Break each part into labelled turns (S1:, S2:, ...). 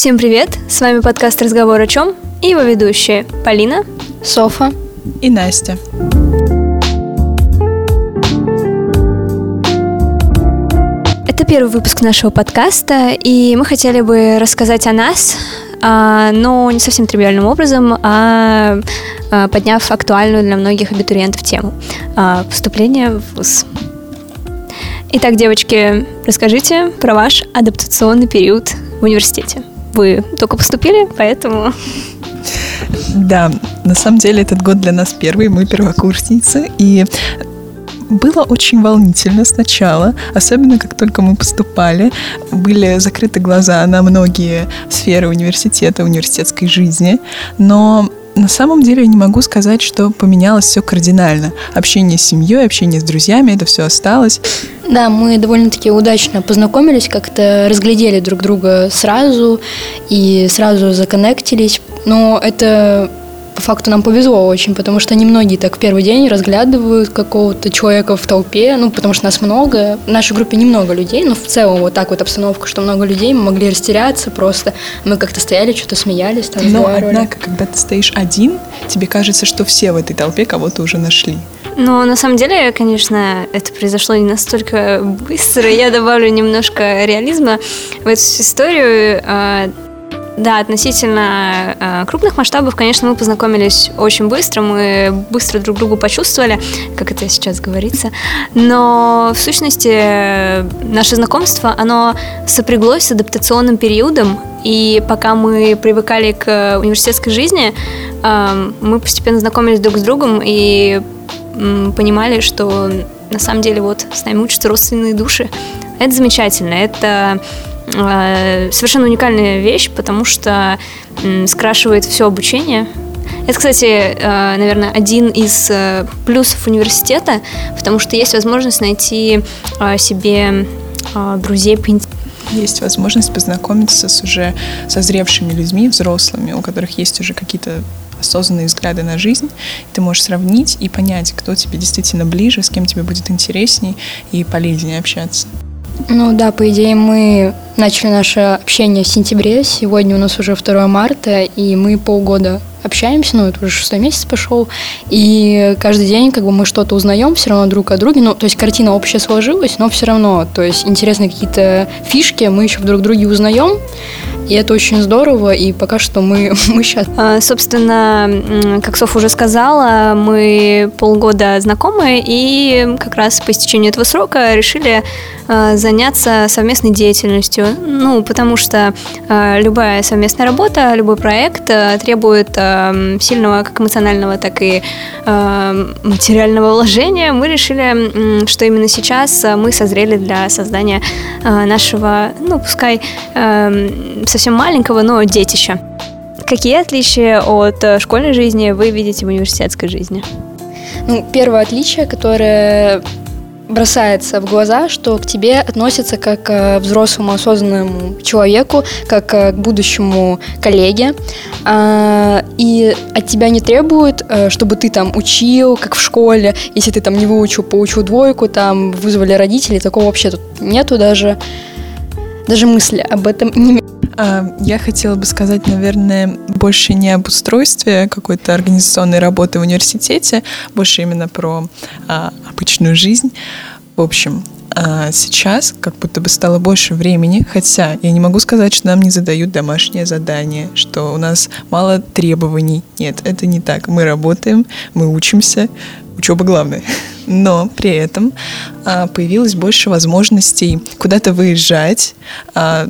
S1: Всем привет! С вами подкаст «Разговор о чем» и его ведущие Полина,
S2: Софа
S3: и Настя.
S1: Это первый выпуск нашего подкаста, и мы хотели бы рассказать о нас, а, но не совсем тривиальным образом, а, а подняв актуальную для многих абитуриентов тему а, поступления в ВУЗ. Итак, девочки, расскажите про ваш адаптационный период в университете. Вы только поступили, поэтому...
S3: Да, на самом деле этот год для нас первый, мы первокурсницы, и было очень волнительно сначала, особенно как только мы поступали. Были закрыты глаза на многие сферы университета, университетской жизни, но на самом деле я не могу сказать, что поменялось все кардинально. Общение с семьей, общение с друзьями, это все осталось.
S2: Да, мы довольно-таки удачно познакомились, как-то разглядели друг друга сразу и сразу законнектились. Но это по факту нам повезло очень, потому что немногие так в первый день разглядывают какого-то человека в толпе, ну, потому что нас много. В нашей группе немного людей, но в целом вот так вот обстановка, что много людей, мы могли растеряться просто. Мы как-то стояли, что-то смеялись, там
S3: Но, однако, когда ты стоишь один, тебе кажется, что все в этой толпе кого-то уже нашли.
S1: Но на самом деле, конечно, это произошло не настолько быстро. Я добавлю немножко реализма в эту историю. Да, относительно э, крупных масштабов, конечно, мы познакомились очень быстро, мы быстро друг другу почувствовали, как это сейчас говорится, но в сущности наше знакомство, оно сопряглось с адаптационным периодом, и пока мы привыкали к университетской жизни, э, мы постепенно знакомились друг с другом и э, понимали, что на самом деле вот с нами учатся родственные души. Это замечательно, это совершенно уникальная вещь, потому что скрашивает все обучение. Это, кстати, э, наверное, один из э, плюсов университета, потому что есть возможность найти себе друзей по
S3: есть возможность познакомиться с уже созревшими людьми, взрослыми, у которых есть уже какие-то осознанные взгляды на жизнь. Ты можешь сравнить и понять, кто тебе действительно ближе, с кем тебе будет интересней и полезнее общаться.
S2: Ну да, по идее, мы начали наше общение в сентябре. Сегодня у нас уже 2 марта, и мы полгода общаемся, ну, это уже шестой месяц пошел, и каждый день как бы мы что-то узнаем все равно друг о друге, ну, то есть картина общая сложилась, но все равно, то есть интересные какие-то фишки мы еще друг друге узнаем, и это очень здорово, и пока что мы, мы сейчас...
S1: А, собственно, как Софа уже сказала, мы полгода знакомы, и как раз по истечению этого срока решили а, заняться совместной деятельностью. Ну, потому что а, любая совместная работа, любой проект требует сильного как эмоционального, так и материального вложения. Мы решили, что именно сейчас мы созрели для создания нашего, ну, пускай совсем маленького, но детища. Какие отличия от э, школьной жизни вы видите в университетской жизни?
S2: Ну, первое отличие, которое бросается в глаза, что к тебе относятся как к э, взрослому осознанному человеку, как э, к будущему коллеге, а, и от тебя не требуют, чтобы ты там учил, как в школе, если ты там не выучил, получил двойку, там вызвали родители, такого вообще тут нету даже, даже мысли об этом не
S3: я хотела бы сказать, наверное, больше не об устройстве какой-то организационной работы в университете, больше именно про а, обычную жизнь. В общем, а, сейчас как будто бы стало больше времени, хотя я не могу сказать, что нам не задают домашнее задание, что у нас мало требований. Нет, это не так. Мы работаем, мы учимся, учеба главная. Но при этом а, появилось больше возможностей куда-то выезжать, а,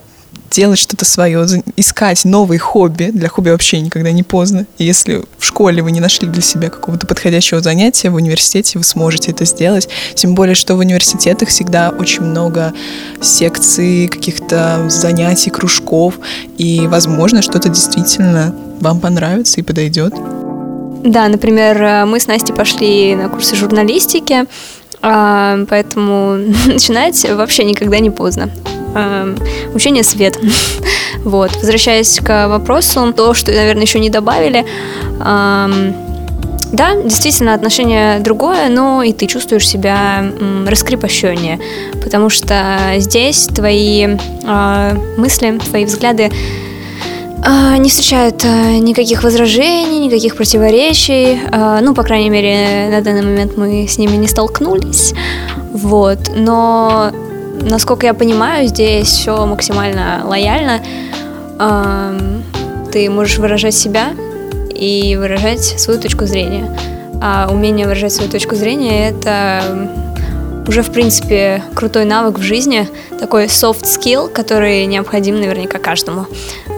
S3: делать что-то свое, искать новые хобби. Для хобби вообще никогда не поздно. Если в школе вы не нашли для себя какого-то подходящего занятия, в университете вы сможете это сделать. Тем более, что в университетах всегда очень много секций, каких-то занятий, кружков. И, возможно, что-то действительно вам понравится и подойдет.
S1: Да, например, мы с Настей пошли на курсы журналистики, а, поэтому начинать вообще никогда не поздно. Эм, учение свет. вот. Возвращаясь к вопросу, то, что, наверное, еще не добавили, эм, да, действительно, отношение другое, но и ты чувствуешь себя раскрепощеннее, потому что здесь твои э, мысли, твои взгляды а, не встречают а, никаких возражений, никаких противоречий. Ну, по крайней мере, на данный момент мы с ними не столкнулись. Вот. Но, насколько я понимаю, здесь все максимально лояльно. Ты можешь выражать себя и выражать свою точку зрения. А умение выражать свою точку зрения — это уже, в принципе, крутой навык в жизни, такой soft skill, который необходим наверняка каждому.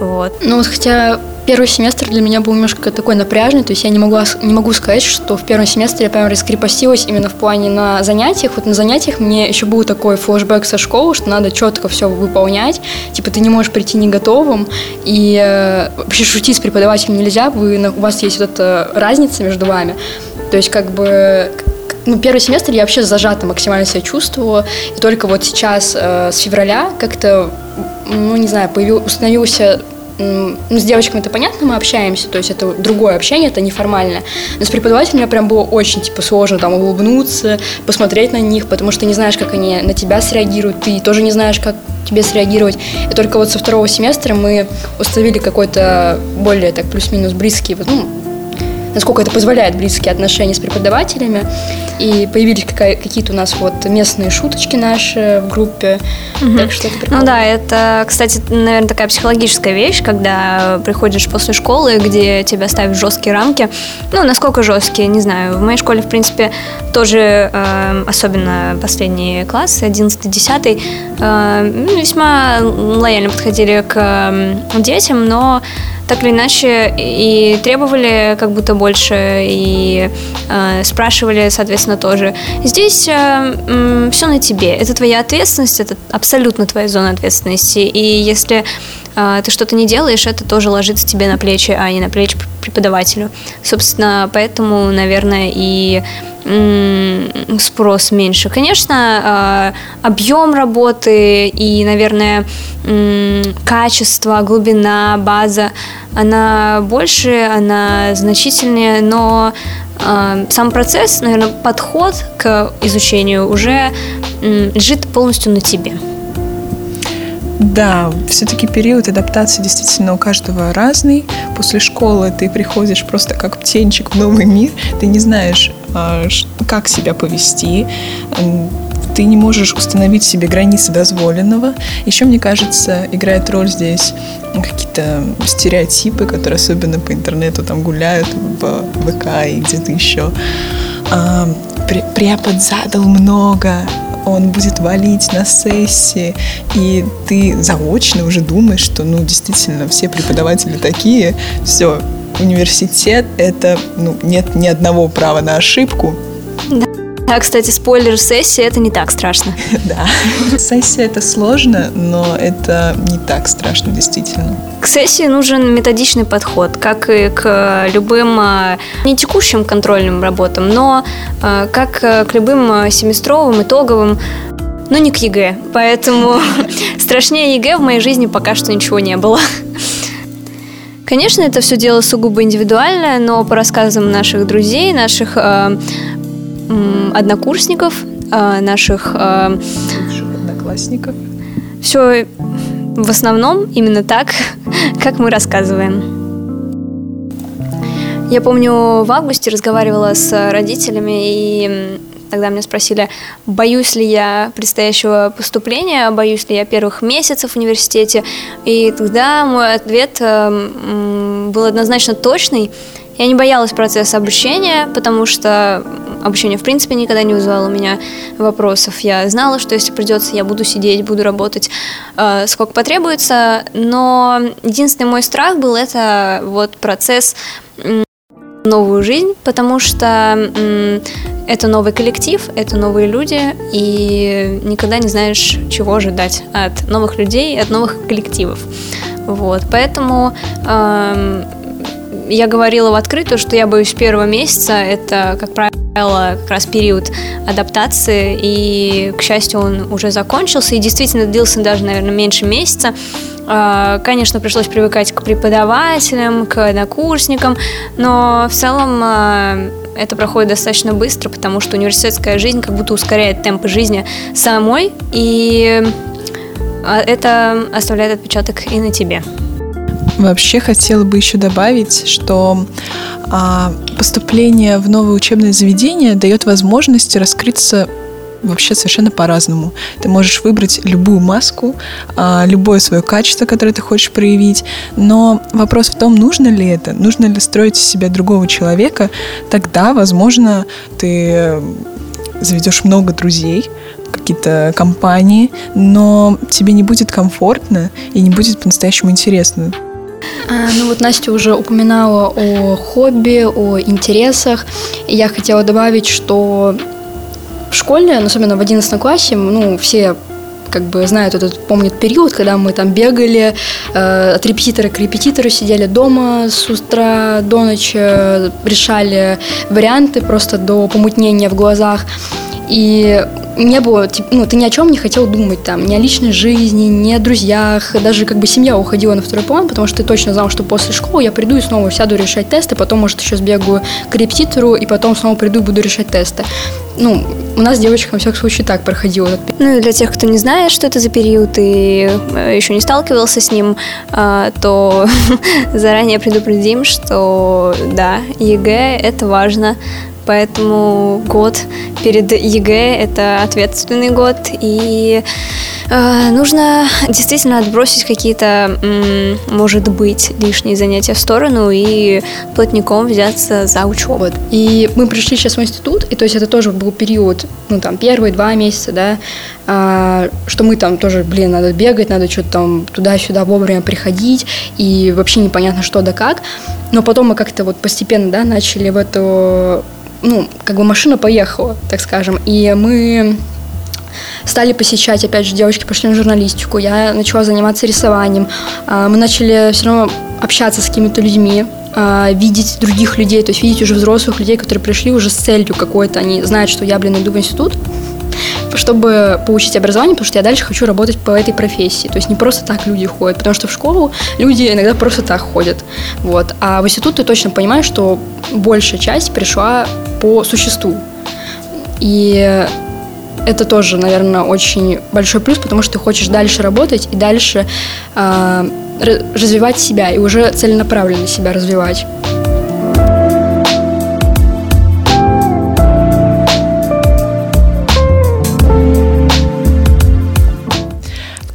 S1: Вот.
S2: Ну вот хотя первый семестр для меня был немножко такой напряжный, то есть я не могу, не могу сказать, что в первом семестре я прям раскрепостилась именно в плане на занятиях. Вот на занятиях мне еще был такой флешбэк со школы, что надо четко все выполнять, типа ты не можешь прийти не готовым, и э, вообще шутить с преподавателем нельзя, вы, у вас есть вот эта разница между вами. То есть как бы ну, первый семестр я вообще зажато максимально себя чувствовала. И только вот сейчас, э, с февраля, как-то, ну, не знаю, появил, установился с девочками это понятно, мы общаемся, то есть это другое общение, это неформальное. Но с преподавателем мне прям было очень, типа, сложно там улыбнуться, посмотреть на них, потому что не знаешь, как они на тебя среагируют, ты тоже не знаешь, как тебе среагировать. И только вот со второго семестра мы установили какой-то более так плюс-минус близкий, ну, насколько это позволяет близкие отношения с преподавателями. И появились какие-то у нас вот местные шуточки наши в группе.
S1: Угу. Так что это прикольно. Ну да, это, кстати, наверное, такая психологическая вещь, когда приходишь после школы, где тебя ставят жесткие рамки. Ну, насколько жесткие, не знаю. В моей школе, в принципе, тоже, э, особенно последние классы, 11-10, э, весьма лояльно подходили к э, детям, но так или иначе и требовали как будто больше, и э, спрашивали, соответственно, тоже. Здесь э, э, все на тебе. Это твоя ответственность, это абсолютно твоя зона ответственности. И если ты что-то не делаешь, это тоже ложится тебе на плечи, а не на плечи преподавателю. Собственно, поэтому, наверное, и спрос меньше. Конечно, а, объем работы и, наверное, качество, глубина, база, она больше, она значительнее, но а, сам процесс, наверное, подход к изучению уже лежит полностью на тебе.
S3: Да, все-таки период адаптации действительно у каждого разный. После школы ты приходишь просто как птенчик в новый мир. Ты не знаешь, а, как себя повести ты не можешь установить себе границы дозволенного. Еще, мне кажется, играет роль здесь какие-то стереотипы, которые особенно по интернету там гуляют в ВК и где-то еще. А, препод задал много, он будет валить на сессии, и ты заочно уже думаешь, что, ну, действительно, все преподаватели такие, все, университет — это, ну, нет ни одного права на ошибку.
S1: Да. А, кстати, спойлер, сессия — это не так страшно.
S3: Да. Сессия — это сложно, но это не так страшно, действительно.
S1: К сессии нужен методичный подход, как и к любым а, не текущим контрольным работам, но а, как к любым семестровым, итоговым но не к ЕГЭ. Поэтому страшнее ЕГЭ в моей жизни пока что ничего не было. Конечно, это все дело сугубо индивидуальное, но по рассказам наших друзей, наших однокурсников, а, наших...
S3: А, Бывших одноклассников.
S1: Все в основном именно так, как мы рассказываем. Я помню, в августе разговаривала с родителями, и тогда меня спросили, боюсь ли я предстоящего поступления, боюсь ли я первых месяцев в университете. И тогда мой ответ э, был однозначно точный. Я не боялась процесса обучения, потому что обучение в принципе никогда не вызывало у меня вопросов. Я знала, что если придется, я буду сидеть, буду работать э, сколько потребуется, но единственный мой страх был это вот процесс э, новую жизнь, потому что э, это новый коллектив, это новые люди, и никогда не знаешь, чего ожидать от новых людей, от новых коллективов. Вот, поэтому э, я говорила в открытую, что я боюсь первого месяца. Это, как правило, как раз период адаптации. И, к счастью, он уже закончился. И действительно длился даже, наверное, меньше месяца. А, конечно, пришлось привыкать к преподавателям, к однокурсникам, но в целом а, это проходит достаточно быстро, потому что университетская жизнь как будто ускоряет темпы жизни самой, и а, это оставляет отпечаток и на тебе.
S3: Вообще хотела бы еще добавить, что а, поступление в новое учебное заведение дает возможность раскрыться вообще совершенно по-разному. Ты можешь выбрать любую маску, а, любое свое качество, которое ты хочешь проявить, но вопрос в том, нужно ли это, нужно ли строить из себя другого человека, тогда, возможно, ты заведешь много друзей, какие-то компании, но тебе не будет комфортно и не будет по-настоящему интересно.
S2: А, ну вот Настя уже упоминала о хобби, о интересах. И я хотела добавить, что в школе, особенно в 11 классе, ну, все как бы знают этот, помнят период, когда мы там бегали э, от репетитора к репетитору, сидели дома с утра до ночи, решали варианты просто до помутнения в глазах. И не было, ну, ты ни о чем не хотел думать там, ни о личной жизни, ни о друзьях, даже как бы семья уходила на второй план, потому что ты точно знал, что после школы я приду и снова сяду решать тесты, потом, может, еще сбегаю к репетитору, и потом снова приду и буду решать тесты. Ну, у нас девочкам, во всяком случае, так проходило.
S1: Ну, и для тех, кто не знает, что это за период и э, еще не сталкивался с ним, а, то заранее предупредим, что, да, ЕГЭ – это важно, Поэтому год перед ЕГЭ – это ответственный год, и э, нужно действительно отбросить какие-то, может быть, лишние занятия в сторону и плотненько взяться за учебу.
S2: И мы пришли сейчас в институт, и то есть это тоже был период, ну там первые два месяца, да, а, что мы там тоже, блин, надо бегать, надо что-то там туда-сюда вовремя приходить, и вообще непонятно что да как. Но потом мы как-то вот постепенно, да, начали в эту ну, как бы машина поехала, так скажем, и мы стали посещать, опять же, девочки пошли на журналистику, я начала заниматься рисованием, а, мы начали все равно общаться с какими-то людьми, а, видеть других людей, то есть видеть уже взрослых людей, которые пришли уже с целью какой-то, они знают, что я, блин, иду в институт, чтобы получить образование, потому что я дальше хочу работать по этой профессии. То есть не просто так люди ходят, потому что в школу люди иногда просто так ходят. Вот. А в институт ты точно понимаешь, что большая часть пришла по существу. И это тоже, наверное, очень большой плюс, потому что ты хочешь дальше работать и дальше э, развивать себя и уже целенаправленно себя развивать.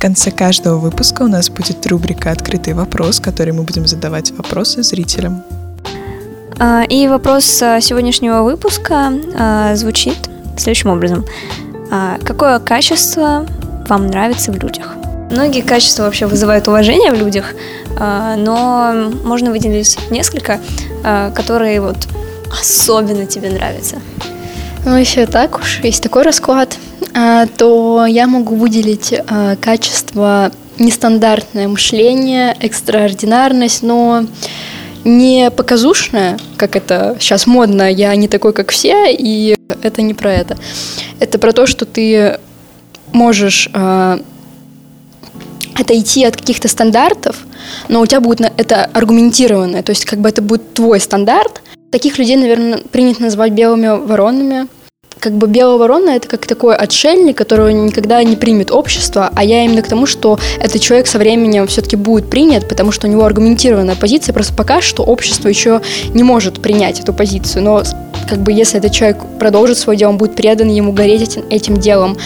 S3: Конце каждого выпуска у нас будет рубрика «Открытый вопрос», в которой мы будем задавать вопросы зрителям.
S1: А, и вопрос а, сегодняшнего выпуска а, звучит следующим образом. Какое качество вам нравится в людях? Многие качества вообще вызывают уважение в людях, но можно выделить несколько, которые вот особенно тебе нравятся.
S2: Ну, если так уж, есть такой расклад, то я могу выделить а, качество нестандартное мышление, экстраординарность, но не показушное, как это сейчас модно, я не такой, как все, и это не про это. Это про то, что ты можешь э, отойти от каких-то стандартов, но у тебя будет это аргументированное, то есть как бы это будет твой стандарт. Таких людей, наверное, принято назвать белыми воронами, как бы белая ворона это как такой отшельник, которого никогда не примет общество, а я именно к тому, что этот человек со временем все-таки будет принят, потому что у него аргументированная позиция, просто пока что общество еще не может принять эту позицию, но как бы если этот человек продолжит свое дело, он будет предан ему гореть этим, этим делом,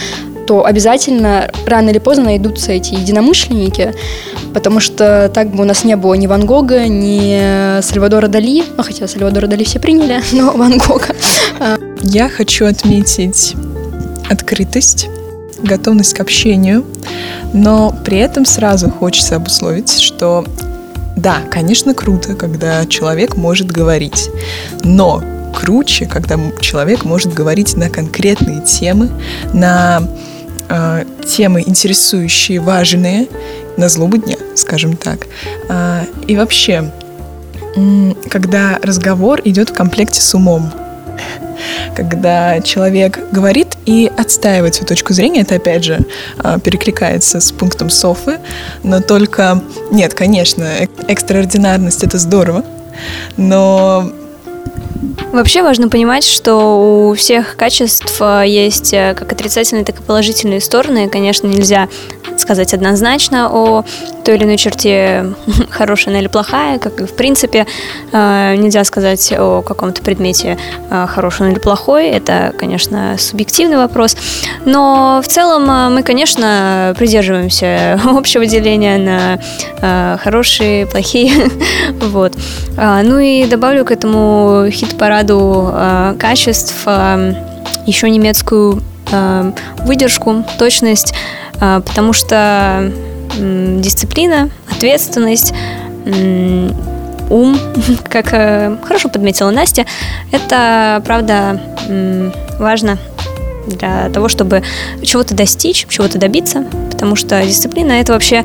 S2: то обязательно рано или поздно найдутся эти единомышленники, потому что так бы у нас не было ни Ван Гога, ни Сальвадора Дали, ну, хотя Сальвадора Дали все приняли, но Ван Гога.
S3: Я хочу отметить открытость, готовность к общению, но при этом сразу хочется обусловить, что да, конечно, круто, когда человек может говорить, но круче, когда человек может говорить на конкретные темы, на э, темы интересующие, важные, на злобу дня, скажем так. Э, и вообще, когда разговор идет в комплекте с умом, когда человек говорит и отстаивает свою точку зрения, это опять же а, перекликается с пунктом Софы, но только, нет, конечно, экстраординарность это здорово, но
S1: Вообще важно понимать, что у всех качеств э, есть э, как отрицательные, так и положительные стороны. Конечно, нельзя сказать однозначно о той или иной черте, хорошая она или плохая, как и в принципе э, нельзя сказать о каком-то предмете хороший или плохой. Это, конечно, субъективный вопрос. Но в целом мы, конечно, придерживаемся общего деления на хорошие, плохие. вот. Ну и добавлю к этому хит-парад ряду э, качеств, э, еще немецкую э, выдержку, точность, э, потому что э, дисциплина, ответственность, э, ум, как хорошо подметила Настя, это, правда, важно для того, чтобы чего-то достичь, чего-то добиться, потому что дисциплина это вообще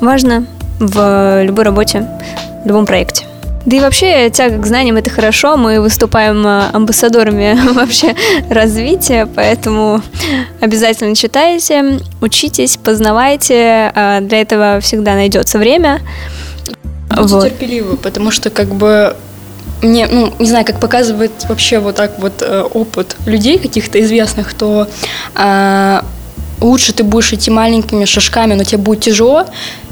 S1: важно в любой работе, в любом проекте. Да и вообще, тяга к знаниям это хорошо. Мы выступаем э, амбассадорами вообще развития, поэтому обязательно читайте, учитесь, познавайте. А для этого всегда найдется время.
S2: Будьте вот. терпеливы, потому что как бы мне, ну, не знаю, как показывает вообще вот так вот э, опыт людей каких-то известных, то э, лучше ты будешь идти маленькими шажками, но тебе будет тяжело,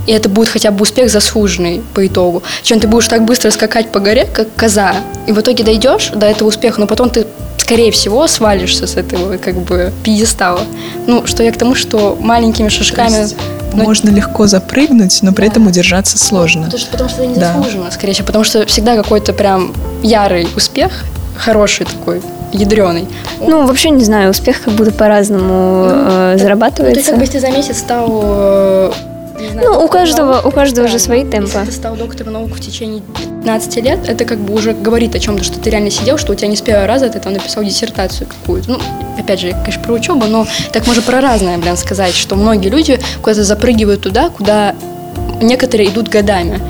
S2: и это будет хотя бы успех заслуженный по итогу, чем ты будешь так быстро скакать по горе, как коза, и в итоге дойдешь до этого успеха, но потом ты скорее всего, свалишься с этого как бы пьедестала. Ну, что я к тому, что маленькими шажками...
S3: Но... Можно легко запрыгнуть, но при да. этом удержаться сложно.
S2: Потому что, потому что это не да. заслуженно, скорее всего. Потому что всегда какой-то прям ярый успех, хороший такой, ядреный.
S1: Ну, вообще не знаю, успех как будто по-разному ну, э, зарабатывается.
S2: Ну, ты как бы если за месяц стал э,
S1: знаю, ну, у каждого, наук, у каждого же свои темпы.
S2: Если ты стал доктором наук в течение 15 лет, это как бы уже говорит о чем-то, что ты реально сидел, что у тебя не с первого раза ты там написал диссертацию какую-то. Ну, опять же, конечно, про учебу, но так можно про разное, блин, сказать, что многие люди куда-то запрыгивают туда, куда некоторые идут годами.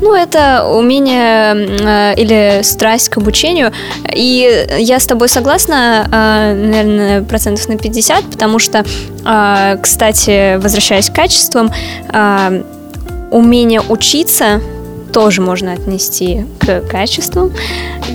S1: Ну, это умение э, или страсть к обучению. И я с тобой согласна, э, наверное, процентов на 50, потому что, э, кстати, возвращаясь к качествам, умение учиться тоже можно отнести к качеству.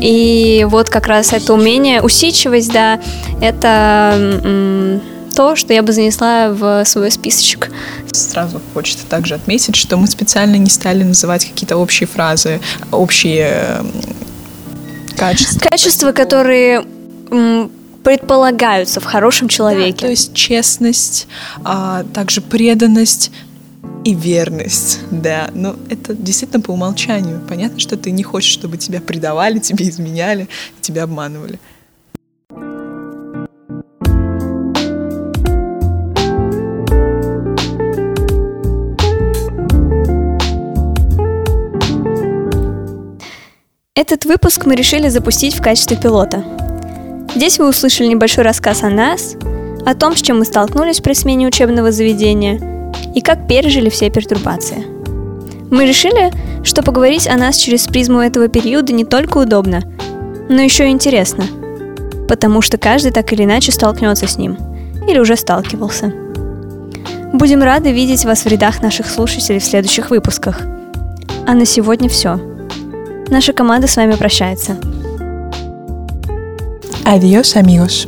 S1: И вот как раз это умение, усидчивость, да, это то, что я бы занесла в свой списочек.
S3: Сразу хочется также отметить, что мы специально не стали называть какие-то общие фразы, общие качества.
S1: Качества, которые предполагаются в хорошем человеке.
S3: Да, то есть честность, а также преданность и верность, да. Но это действительно по умолчанию. Понятно, что ты не хочешь, чтобы тебя предавали, тебе изменяли, тебя обманывали.
S1: Этот выпуск мы решили запустить в качестве пилота. Здесь вы услышали небольшой рассказ о нас, о том, с чем мы столкнулись при смене учебного заведения и как пережили все пертурбации. Мы решили, что поговорить о нас через призму этого периода не только удобно, но еще и интересно, потому что каждый так или иначе столкнется с ним или уже сталкивался. Будем рады видеть вас в рядах наших слушателей в следующих выпусках. А на сегодня все. Наша команда с вами прощается.
S3: Adiós, amigos.